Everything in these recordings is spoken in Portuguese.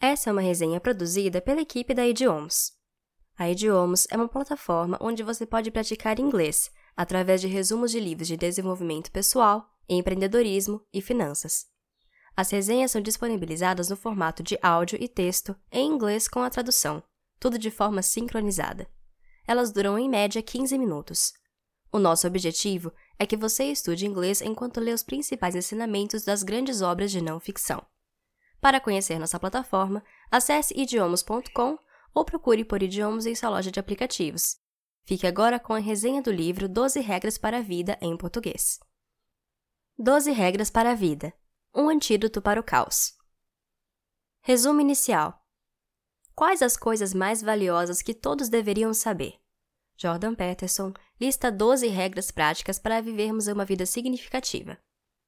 Essa é uma resenha produzida pela equipe da Idiomas. A Idiomas é uma plataforma onde você pode praticar inglês através de resumos de livros de desenvolvimento pessoal, empreendedorismo e finanças. As resenhas são disponibilizadas no formato de áudio e texto em inglês com a tradução, tudo de forma sincronizada. Elas duram em média 15 minutos. O nosso objetivo é que você estude inglês enquanto lê os principais ensinamentos das grandes obras de não ficção. Para conhecer nossa plataforma, acesse idiomas.com ou procure por idiomas em sua loja de aplicativos. Fique agora com a resenha do livro 12 Regras para a Vida em português. 12 Regras para a Vida Um antídoto para o caos. Resumo inicial: Quais as coisas mais valiosas que todos deveriam saber? Jordan Peterson lista 12 regras práticas para vivermos uma vida significativa.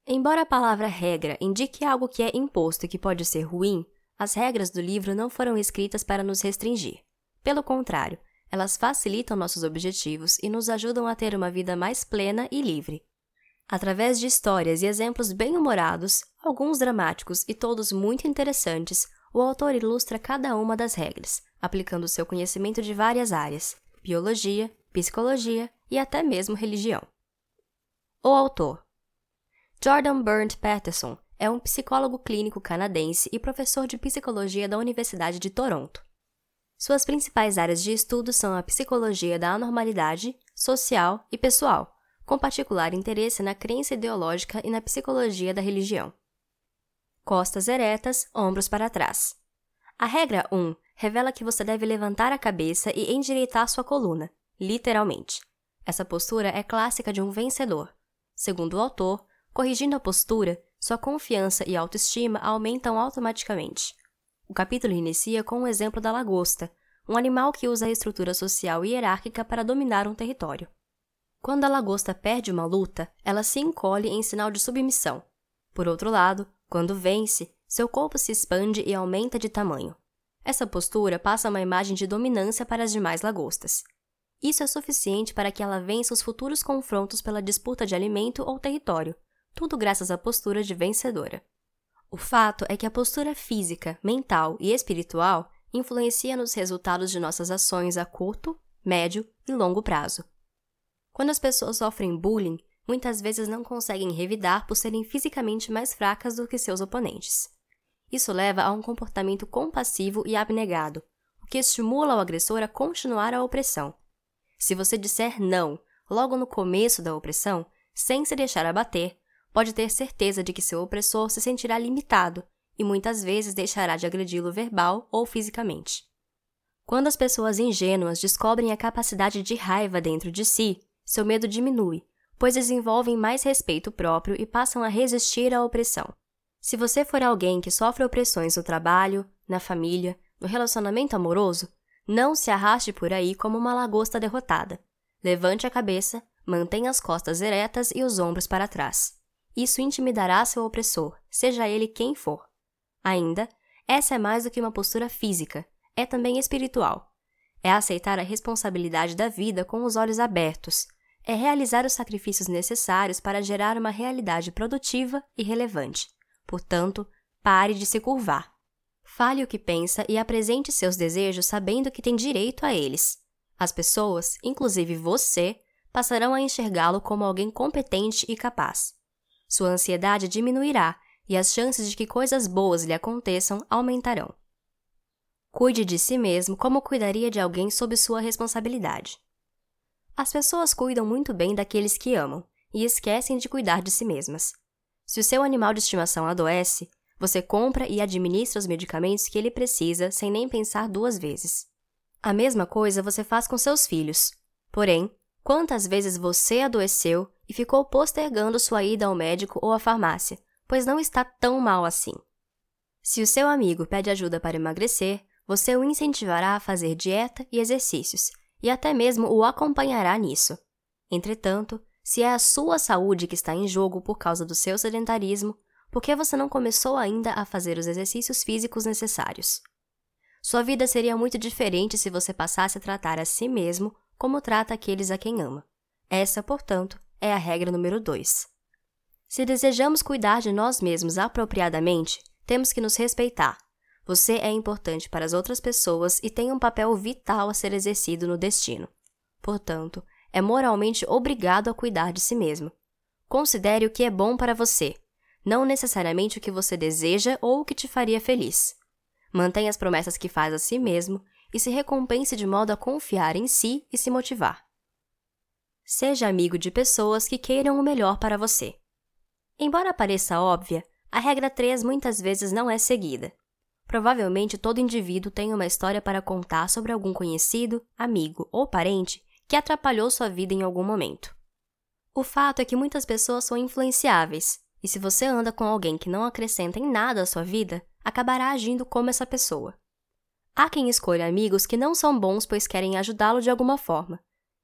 Embora a palavra regra indique algo que é imposto e que pode ser ruim, as regras do livro não foram escritas para nos restringir. Pelo contrário, elas facilitam nossos objetivos e nos ajudam a ter uma vida mais plena e livre. Através de histórias e exemplos bem-humorados, alguns dramáticos e todos muito interessantes, o autor ilustra cada uma das regras, aplicando seu conhecimento de várias áreas: biologia, psicologia e até mesmo religião. O autor Jordan Burnt Patterson é um psicólogo clínico canadense e professor de psicologia da Universidade de Toronto. Suas principais áreas de estudo são a psicologia da anormalidade, social e pessoal, com particular interesse na crença ideológica e na psicologia da religião. Costas eretas, ombros para trás. A regra 1 revela que você deve levantar a cabeça e endireitar sua coluna, literalmente. Essa postura é clássica de um vencedor. Segundo o autor, Corrigindo a postura, sua confiança e autoestima aumentam automaticamente. O capítulo inicia com um exemplo da lagosta, um animal que usa a estrutura social hierárquica para dominar um território. Quando a lagosta perde uma luta, ela se encolhe em sinal de submissão. Por outro lado, quando vence, seu corpo se expande e aumenta de tamanho. Essa postura passa uma imagem de dominância para as demais lagostas. Isso é suficiente para que ela vença os futuros confrontos pela disputa de alimento ou território, tudo graças à postura de vencedora. O fato é que a postura física, mental e espiritual influencia nos resultados de nossas ações a curto, médio e longo prazo. Quando as pessoas sofrem bullying, muitas vezes não conseguem revidar por serem fisicamente mais fracas do que seus oponentes. Isso leva a um comportamento compassivo e abnegado, o que estimula o agressor a continuar a opressão. Se você disser não logo no começo da opressão, sem se deixar abater, pode ter certeza de que seu opressor se sentirá limitado e muitas vezes deixará de agredi-lo verbal ou fisicamente. Quando as pessoas ingênuas descobrem a capacidade de raiva dentro de si, seu medo diminui, pois desenvolvem mais respeito próprio e passam a resistir à opressão. Se você for alguém que sofre opressões no trabalho, na família, no relacionamento amoroso, não se arraste por aí como uma lagosta derrotada. Levante a cabeça, mantenha as costas eretas e os ombros para trás. Isso intimidará seu opressor, seja ele quem for. Ainda, essa é mais do que uma postura física, é também espiritual. É aceitar a responsabilidade da vida com os olhos abertos, é realizar os sacrifícios necessários para gerar uma realidade produtiva e relevante. Portanto, pare de se curvar. Fale o que pensa e apresente seus desejos sabendo que tem direito a eles. As pessoas, inclusive você, passarão a enxergá-lo como alguém competente e capaz sua ansiedade diminuirá e as chances de que coisas boas lhe aconteçam aumentarão. Cuide de si mesmo como cuidaria de alguém sob sua responsabilidade. As pessoas cuidam muito bem daqueles que amam e esquecem de cuidar de si mesmas. Se o seu animal de estimação adoece, você compra e administra os medicamentos que ele precisa sem nem pensar duas vezes. A mesma coisa você faz com seus filhos. Porém, quantas vezes você adoeceu e ficou postergando sua ida ao médico ou à farmácia, pois não está tão mal assim. Se o seu amigo pede ajuda para emagrecer, você o incentivará a fazer dieta e exercícios, e até mesmo o acompanhará nisso. Entretanto, se é a sua saúde que está em jogo por causa do seu sedentarismo, por que você não começou ainda a fazer os exercícios físicos necessários? Sua vida seria muito diferente se você passasse a tratar a si mesmo como trata aqueles a quem ama. Essa, portanto, é a regra número 2. Se desejamos cuidar de nós mesmos apropriadamente, temos que nos respeitar. Você é importante para as outras pessoas e tem um papel vital a ser exercido no destino. Portanto, é moralmente obrigado a cuidar de si mesmo. Considere o que é bom para você, não necessariamente o que você deseja ou o que te faria feliz. Mantenha as promessas que faz a si mesmo e se recompense de modo a confiar em si e se motivar. Seja amigo de pessoas que queiram o melhor para você. Embora pareça óbvia, a regra 3 muitas vezes não é seguida. Provavelmente todo indivíduo tem uma história para contar sobre algum conhecido, amigo ou parente que atrapalhou sua vida em algum momento. O fato é que muitas pessoas são influenciáveis, e se você anda com alguém que não acrescenta em nada à sua vida, acabará agindo como essa pessoa. Há quem escolha amigos que não são bons pois querem ajudá-lo de alguma forma.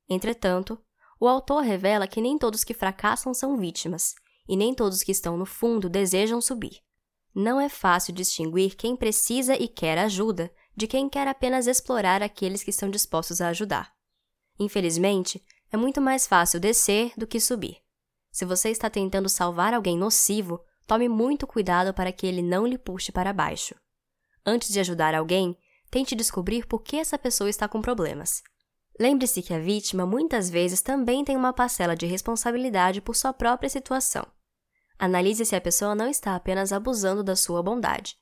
Entretanto, o autor revela que nem todos que fracassam são vítimas, e nem todos que estão no fundo desejam subir. Não é fácil distinguir quem precisa e quer ajuda de quem quer apenas explorar aqueles que estão dispostos a ajudar. Infelizmente, é muito mais fácil descer do que subir. Se você está tentando salvar alguém nocivo, tome muito cuidado para que ele não lhe puxe para baixo. Antes de ajudar alguém, tente descobrir por que essa pessoa está com problemas. Lembre-se que a vítima muitas vezes também tem uma parcela de responsabilidade por sua própria situação. Analise se a pessoa não está apenas abusando da sua bondade.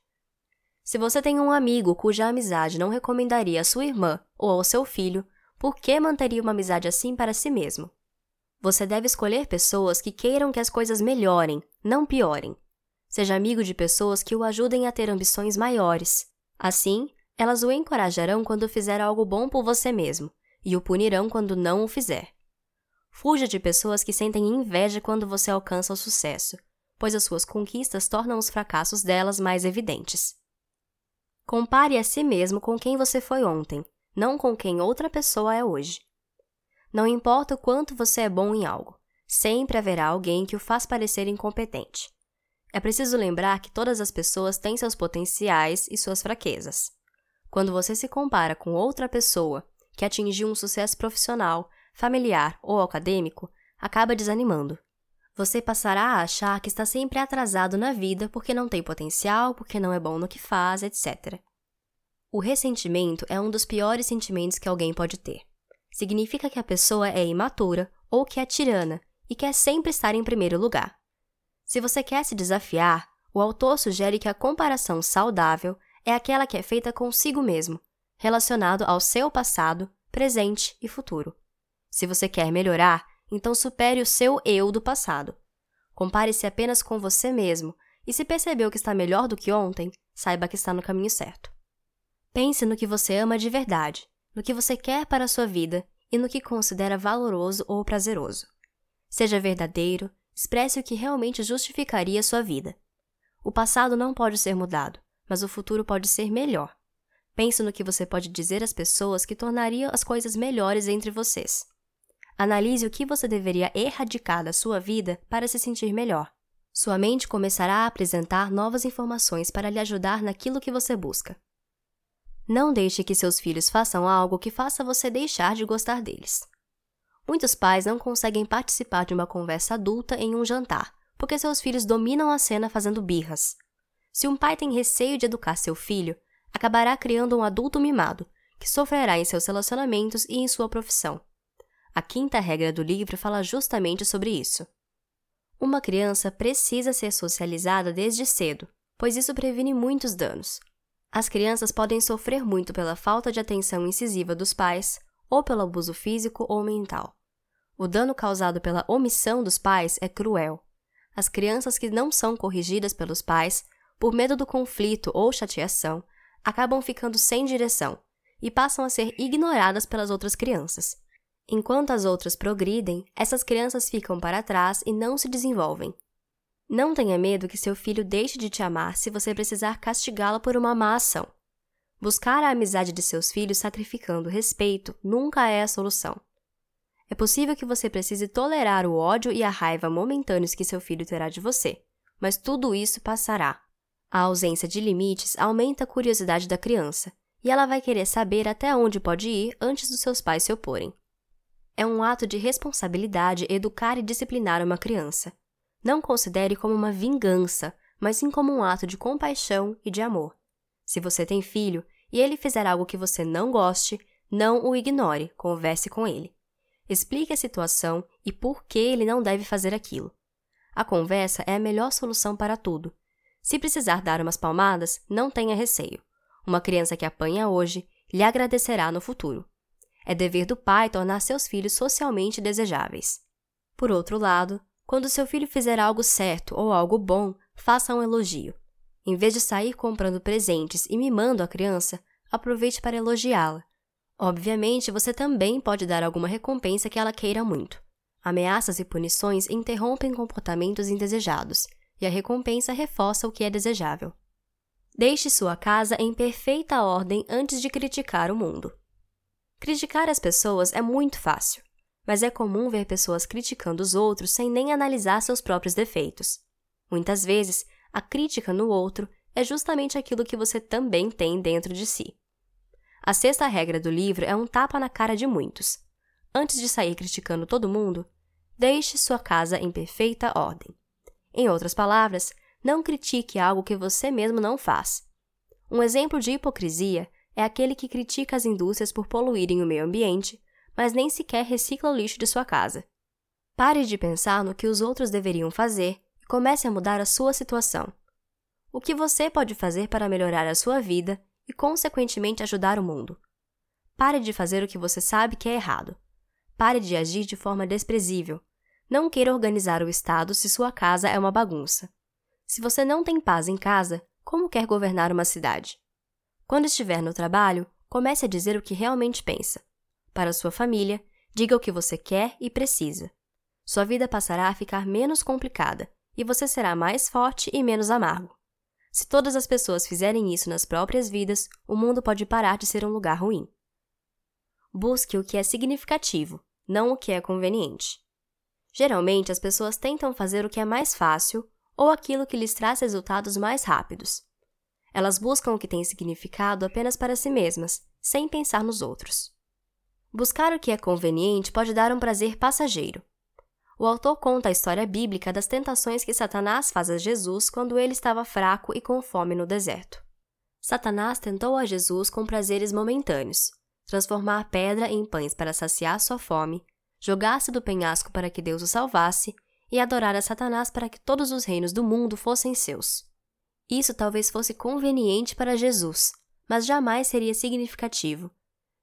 Se você tem um amigo cuja amizade não recomendaria à sua irmã ou ao seu filho, por que manteria uma amizade assim para si mesmo? Você deve escolher pessoas que queiram que as coisas melhorem, não piorem. Seja amigo de pessoas que o ajudem a ter ambições maiores. Assim, elas o encorajarão quando fizer algo bom por você mesmo e o punirão quando não o fizer. Fuja de pessoas que sentem inveja quando você alcança o sucesso, pois as suas conquistas tornam os fracassos delas mais evidentes. Compare a si mesmo com quem você foi ontem, não com quem outra pessoa é hoje. Não importa o quanto você é bom em algo, sempre haverá alguém que o faz parecer incompetente. É preciso lembrar que todas as pessoas têm seus potenciais e suas fraquezas. Quando você se compara com outra pessoa que atingiu um sucesso profissional, familiar ou acadêmico, acaba desanimando. Você passará a achar que está sempre atrasado na vida porque não tem potencial, porque não é bom no que faz, etc. O ressentimento é um dos piores sentimentos que alguém pode ter. Significa que a pessoa é imatura ou que é tirana e quer sempre estar em primeiro lugar. Se você quer se desafiar, o autor sugere que a comparação saudável é aquela que é feita consigo mesmo, relacionado ao seu passado, presente e futuro. Se você quer melhorar, então supere o seu eu do passado. Compare-se apenas com você mesmo e se percebeu que está melhor do que ontem, saiba que está no caminho certo. Pense no que você ama de verdade, no que você quer para a sua vida e no que considera valoroso ou prazeroso. Seja verdadeiro, expresse o que realmente justificaria sua vida. O passado não pode ser mudado, mas o futuro pode ser melhor. Pense no que você pode dizer às pessoas que tornariam as coisas melhores entre vocês. Analise o que você deveria erradicar da sua vida para se sentir melhor. Sua mente começará a apresentar novas informações para lhe ajudar naquilo que você busca. Não deixe que seus filhos façam algo que faça você deixar de gostar deles. Muitos pais não conseguem participar de uma conversa adulta em um jantar, porque seus filhos dominam a cena fazendo birras. Se um pai tem receio de educar seu filho, acabará criando um adulto mimado, que sofrerá em seus relacionamentos e em sua profissão. A quinta regra do livro fala justamente sobre isso. Uma criança precisa ser socializada desde cedo, pois isso previne muitos danos. As crianças podem sofrer muito pela falta de atenção incisiva dos pais ou pelo abuso físico ou mental. O dano causado pela omissão dos pais é cruel. As crianças que não são corrigidas pelos pais, por medo do conflito ou chateação, acabam ficando sem direção e passam a ser ignoradas pelas outras crianças. Enquanto as outras progridem, essas crianças ficam para trás e não se desenvolvem. Não tenha medo que seu filho deixe de te amar se você precisar castigá-lo por uma má ação. Buscar a amizade de seus filhos sacrificando respeito nunca é a solução. É possível que você precise tolerar o ódio e a raiva momentâneos que seu filho terá de você, mas tudo isso passará. A ausência de limites aumenta a curiosidade da criança, e ela vai querer saber até onde pode ir antes dos seus pais se oporem. É um ato de responsabilidade educar e disciplinar uma criança. Não considere como uma vingança, mas sim como um ato de compaixão e de amor. Se você tem filho e ele fizer algo que você não goste, não o ignore, converse com ele. Explique a situação e por que ele não deve fazer aquilo. A conversa é a melhor solução para tudo. Se precisar dar umas palmadas, não tenha receio. Uma criança que apanha hoje lhe agradecerá no futuro. É dever do pai tornar seus filhos socialmente desejáveis. Por outro lado, quando seu filho fizer algo certo ou algo bom, faça um elogio. Em vez de sair comprando presentes e mimando a criança, aproveite para elogiá-la. Obviamente, você também pode dar alguma recompensa que ela queira muito. Ameaças e punições interrompem comportamentos indesejados, e a recompensa reforça o que é desejável. Deixe sua casa em perfeita ordem antes de criticar o mundo. Criticar as pessoas é muito fácil, mas é comum ver pessoas criticando os outros sem nem analisar seus próprios defeitos. Muitas vezes, a crítica no outro é justamente aquilo que você também tem dentro de si. A sexta regra do livro é um tapa na cara de muitos. Antes de sair criticando todo mundo, deixe sua casa em perfeita ordem. Em outras palavras, não critique algo que você mesmo não faz. Um exemplo de hipocrisia é aquele que critica as indústrias por poluírem o meio ambiente, mas nem sequer recicla o lixo de sua casa. Pare de pensar no que os outros deveriam fazer e comece a mudar a sua situação. O que você pode fazer para melhorar a sua vida e, consequentemente, ajudar o mundo? Pare de fazer o que você sabe que é errado. Pare de agir de forma desprezível. Não queira organizar o Estado se sua casa é uma bagunça. Se você não tem paz em casa, como quer governar uma cidade? Quando estiver no trabalho, comece a dizer o que realmente pensa. Para sua família, diga o que você quer e precisa. Sua vida passará a ficar menos complicada e você será mais forte e menos amargo. Se todas as pessoas fizerem isso nas próprias vidas, o mundo pode parar de ser um lugar ruim. Busque o que é significativo, não o que é conveniente. Geralmente, as pessoas tentam fazer o que é mais fácil ou aquilo que lhes traz resultados mais rápidos. Elas buscam o que tem significado apenas para si mesmas, sem pensar nos outros. Buscar o que é conveniente pode dar um prazer passageiro. O autor conta a história bíblica das tentações que Satanás faz a Jesus quando ele estava fraco e com fome no deserto. Satanás tentou a Jesus com prazeres momentâneos, transformar pedra em pães para saciar sua fome, jogar-se do penhasco para que Deus o salvasse e adorar a Satanás para que todos os reinos do mundo fossem seus. Isso talvez fosse conveniente para Jesus, mas jamais seria significativo.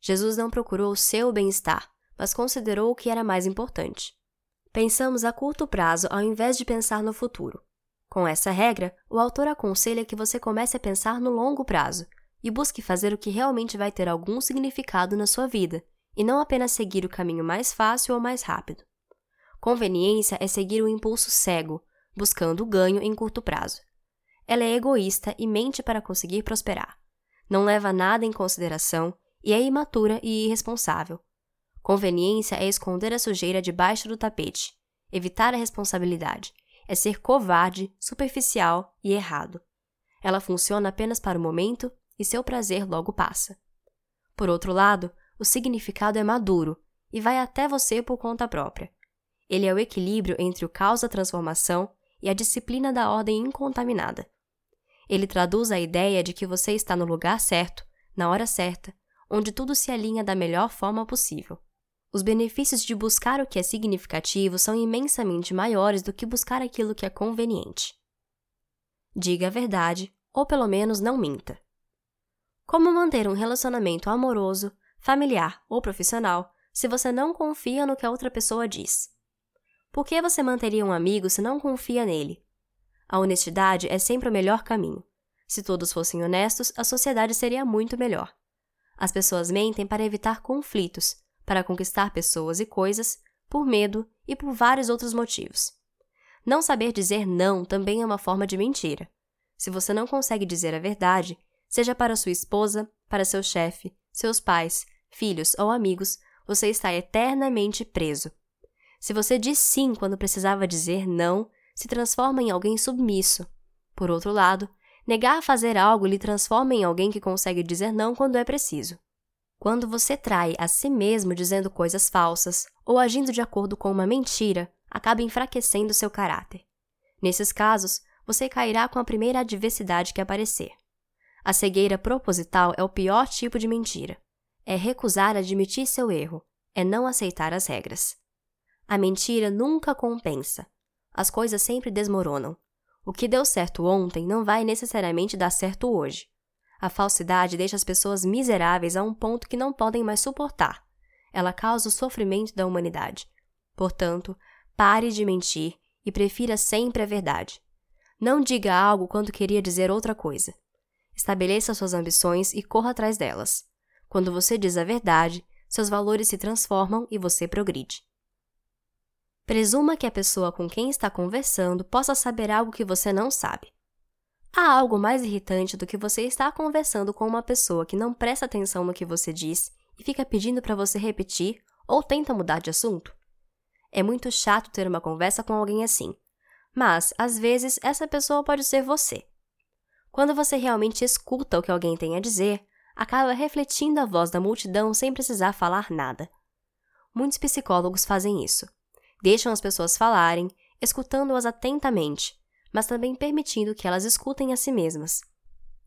Jesus não procurou o seu bem-estar, mas considerou o que era mais importante. Pensamos a curto prazo ao invés de pensar no futuro. Com essa regra, o autor aconselha que você comece a pensar no longo prazo e busque fazer o que realmente vai ter algum significado na sua vida, e não apenas seguir o caminho mais fácil ou mais rápido. Conveniência é seguir o impulso cego, buscando o ganho em curto prazo. Ela é egoísta e mente para conseguir prosperar. Não leva nada em consideração e é imatura e irresponsável. Conveniência é esconder a sujeira debaixo do tapete, evitar a responsabilidade, é ser covarde, superficial e errado. Ela funciona apenas para o momento e seu prazer logo passa. Por outro lado, o significado é maduro e vai até você por conta própria. Ele é o equilíbrio entre o caos da transformação e a disciplina da ordem incontaminada. Ele traduz a ideia de que você está no lugar certo, na hora certa, onde tudo se alinha da melhor forma possível. Os benefícios de buscar o que é significativo são imensamente maiores do que buscar aquilo que é conveniente. Diga a verdade, ou pelo menos não minta. Como manter um relacionamento amoroso, familiar ou profissional se você não confia no que a outra pessoa diz? Por que você manteria um amigo se não confia nele? A honestidade é sempre o melhor caminho. Se todos fossem honestos, a sociedade seria muito melhor. As pessoas mentem para evitar conflitos, para conquistar pessoas e coisas, por medo e por vários outros motivos. Não saber dizer não também é uma forma de mentira. Se você não consegue dizer a verdade, seja para sua esposa, para seu chefe, seus pais, filhos ou amigos, você está eternamente preso. Se você diz sim quando precisava dizer não, se transforma em alguém submisso. Por outro lado, negar fazer algo lhe transforma em alguém que consegue dizer não quando é preciso. Quando você trai a si mesmo dizendo coisas falsas ou agindo de acordo com uma mentira, acaba enfraquecendo seu caráter. Nesses casos, você cairá com a primeira adversidade que aparecer. A cegueira proposital é o pior tipo de mentira. É recusar admitir seu erro, é não aceitar as regras. A mentira nunca compensa. As coisas sempre desmoronam. O que deu certo ontem não vai necessariamente dar certo hoje. A falsidade deixa as pessoas miseráveis a um ponto que não podem mais suportar. Ela causa o sofrimento da humanidade. Portanto, pare de mentir e prefira sempre a verdade. Não diga algo quando queria dizer outra coisa. Estabeleça suas ambições e corra atrás delas. Quando você diz a verdade, seus valores se transformam e você progride. Presuma que a pessoa com quem está conversando possa saber algo que você não sabe. Há algo mais irritante do que você estar conversando com uma pessoa que não presta atenção no que você diz e fica pedindo para você repetir ou tenta mudar de assunto? É muito chato ter uma conversa com alguém assim, mas às vezes essa pessoa pode ser você. Quando você realmente escuta o que alguém tem a dizer, acaba refletindo a voz da multidão sem precisar falar nada. Muitos psicólogos fazem isso. Deixam as pessoas falarem, escutando-as atentamente, mas também permitindo que elas escutem a si mesmas.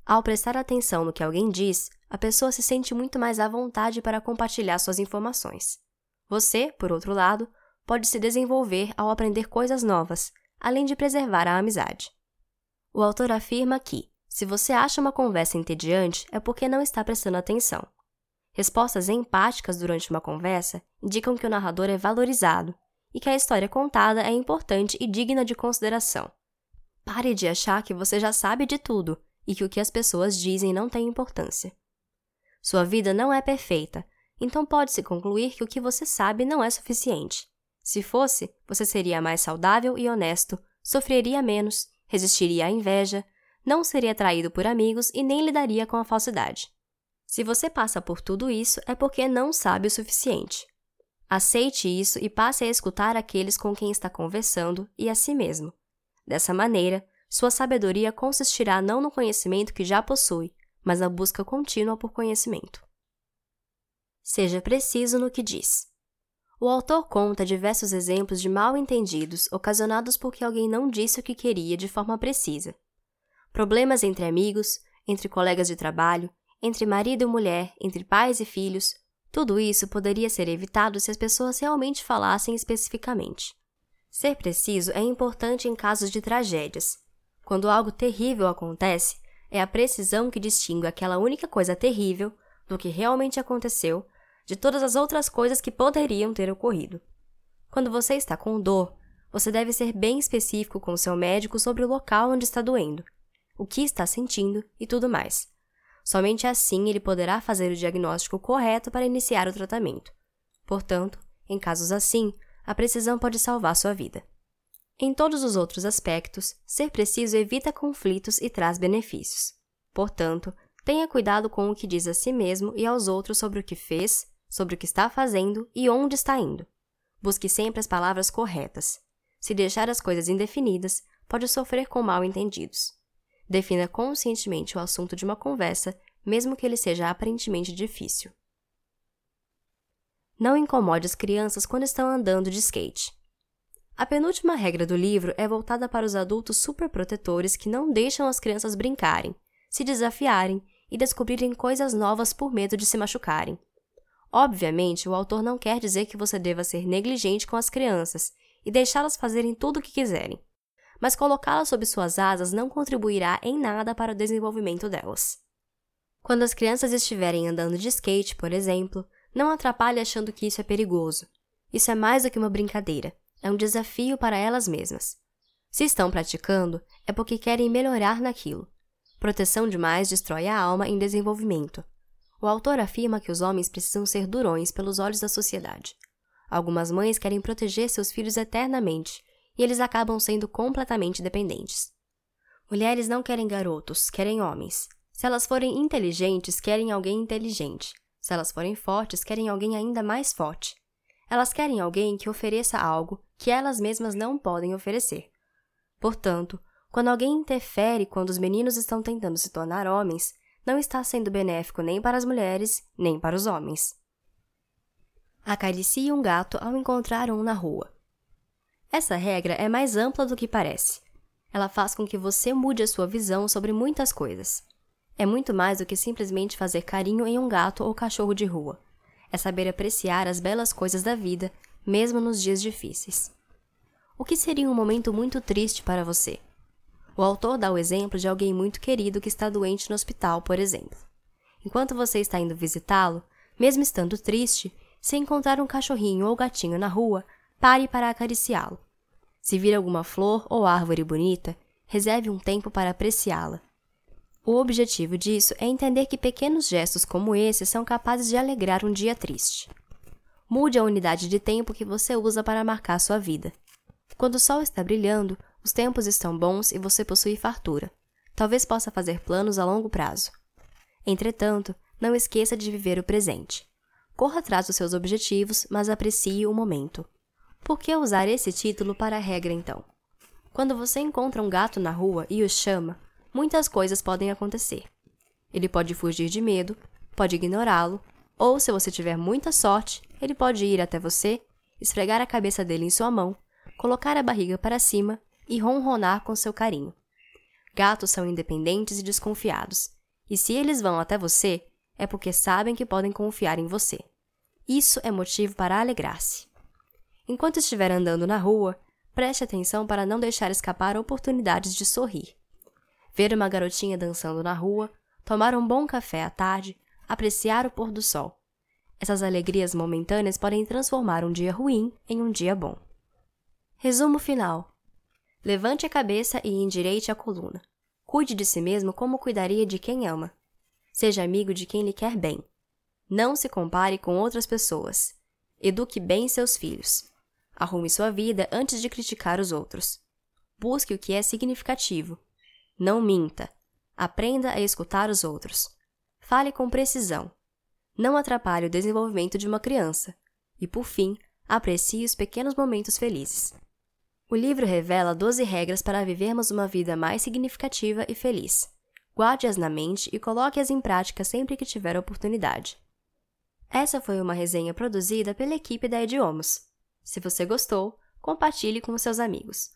Ao prestar atenção no que alguém diz, a pessoa se sente muito mais à vontade para compartilhar suas informações. Você, por outro lado, pode se desenvolver ao aprender coisas novas, além de preservar a amizade. O autor afirma que, se você acha uma conversa entediante, é porque não está prestando atenção. Respostas empáticas durante uma conversa indicam que o narrador é valorizado e que a história contada é importante e digna de consideração. Pare de achar que você já sabe de tudo e que o que as pessoas dizem não tem importância. Sua vida não é perfeita, então pode-se concluir que o que você sabe não é suficiente. Se fosse, você seria mais saudável e honesto, sofreria menos, resistiria à inveja, não seria traído por amigos e nem lidaria com a falsidade. Se você passa por tudo isso, é porque não sabe o suficiente. Aceite isso e passe a escutar aqueles com quem está conversando e a si mesmo. Dessa maneira, sua sabedoria consistirá não no conhecimento que já possui, mas na busca contínua por conhecimento. Seja preciso no que diz. O autor conta diversos exemplos de mal-entendidos ocasionados porque alguém não disse o que queria de forma precisa problemas entre amigos, entre colegas de trabalho, entre marido e mulher, entre pais e filhos, tudo isso poderia ser evitado se as pessoas realmente falassem especificamente. Ser preciso é importante em casos de tragédias. Quando algo terrível acontece, é a precisão que distingue aquela única coisa terrível do que realmente aconteceu de todas as outras coisas que poderiam ter ocorrido. Quando você está com dor, você deve ser bem específico com seu médico sobre o local onde está doendo o que está sentindo e tudo mais. Somente assim ele poderá fazer o diagnóstico correto para iniciar o tratamento. Portanto, em casos assim, a precisão pode salvar sua vida. Em todos os outros aspectos, ser preciso evita conflitos e traz benefícios. Portanto, tenha cuidado com o que diz a si mesmo e aos outros sobre o que fez, sobre o que está fazendo e onde está indo. Busque sempre as palavras corretas. Se deixar as coisas indefinidas, pode sofrer com mal entendidos. Defina conscientemente o assunto de uma conversa, mesmo que ele seja aparentemente difícil. Não incomode as crianças quando estão andando de skate. A penúltima regra do livro é voltada para os adultos superprotetores que não deixam as crianças brincarem, se desafiarem e descobrirem coisas novas por medo de se machucarem. Obviamente, o autor não quer dizer que você deva ser negligente com as crianças e deixá-las fazerem tudo o que quiserem mas colocá-la sob suas asas não contribuirá em nada para o desenvolvimento delas. Quando as crianças estiverem andando de skate, por exemplo, não atrapalhe achando que isso é perigoso. Isso é mais do que uma brincadeira, é um desafio para elas mesmas. Se estão praticando, é porque querem melhorar naquilo. Proteção demais destrói a alma em desenvolvimento. O autor afirma que os homens precisam ser durões pelos olhos da sociedade. Algumas mães querem proteger seus filhos eternamente e eles acabam sendo completamente dependentes. Mulheres não querem garotos, querem homens. Se elas forem inteligentes, querem alguém inteligente. Se elas forem fortes, querem alguém ainda mais forte. Elas querem alguém que ofereça algo que elas mesmas não podem oferecer. Portanto, quando alguém interfere quando os meninos estão tentando se tornar homens, não está sendo benéfico nem para as mulheres, nem para os homens. Acaricie um gato ao encontrar um na rua. Essa regra é mais ampla do que parece. Ela faz com que você mude a sua visão sobre muitas coisas. É muito mais do que simplesmente fazer carinho em um gato ou cachorro de rua. É saber apreciar as belas coisas da vida, mesmo nos dias difíceis. O que seria um momento muito triste para você? O autor dá o exemplo de alguém muito querido que está doente no hospital, por exemplo. Enquanto você está indo visitá-lo, mesmo estando triste, se encontrar um cachorrinho ou gatinho na rua, pare para acariciá-lo. Se vir alguma flor ou árvore bonita, reserve um tempo para apreciá-la. O objetivo disso é entender que pequenos gestos como esse são capazes de alegrar um dia triste. Mude a unidade de tempo que você usa para marcar sua vida. Quando o sol está brilhando, os tempos estão bons e você possui fartura. Talvez possa fazer planos a longo prazo. Entretanto, não esqueça de viver o presente. Corra atrás dos seus objetivos, mas aprecie o momento. Por que usar esse título para a regra então? Quando você encontra um gato na rua e o chama, muitas coisas podem acontecer. Ele pode fugir de medo, pode ignorá-lo, ou, se você tiver muita sorte, ele pode ir até você, esfregar a cabeça dele em sua mão, colocar a barriga para cima e ronronar com seu carinho. Gatos são independentes e desconfiados, e se eles vão até você, é porque sabem que podem confiar em você. Isso é motivo para alegrar-se. Enquanto estiver andando na rua, preste atenção para não deixar escapar oportunidades de sorrir ver uma garotinha dançando na rua, tomar um bom café à tarde, apreciar o pôr do sol. Essas alegrias momentâneas podem transformar um dia ruim em um dia bom. Resumo final: Levante a cabeça e endireite a coluna. Cuide de si mesmo como cuidaria de quem ama. Seja amigo de quem lhe quer bem. Não se compare com outras pessoas. Eduque bem seus filhos. Arrume sua vida antes de criticar os outros. Busque o que é significativo não minta. Aprenda a escutar os outros. Fale com precisão. Não atrapalhe o desenvolvimento de uma criança. E, por fim, aprecie os pequenos momentos felizes. O livro revela 12 regras para vivermos uma vida mais significativa e feliz. Guarde-as na mente e coloque-as em prática sempre que tiver oportunidade. Essa foi uma resenha produzida pela equipe da Idiomas. Se você gostou, compartilhe com seus amigos.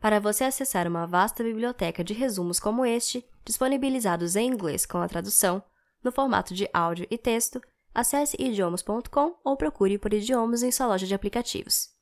Para você acessar uma vasta biblioteca de resumos como este, disponibilizados em inglês com a tradução, no formato de áudio e texto, acesse idiomas.com ou procure por idiomas em sua loja de aplicativos.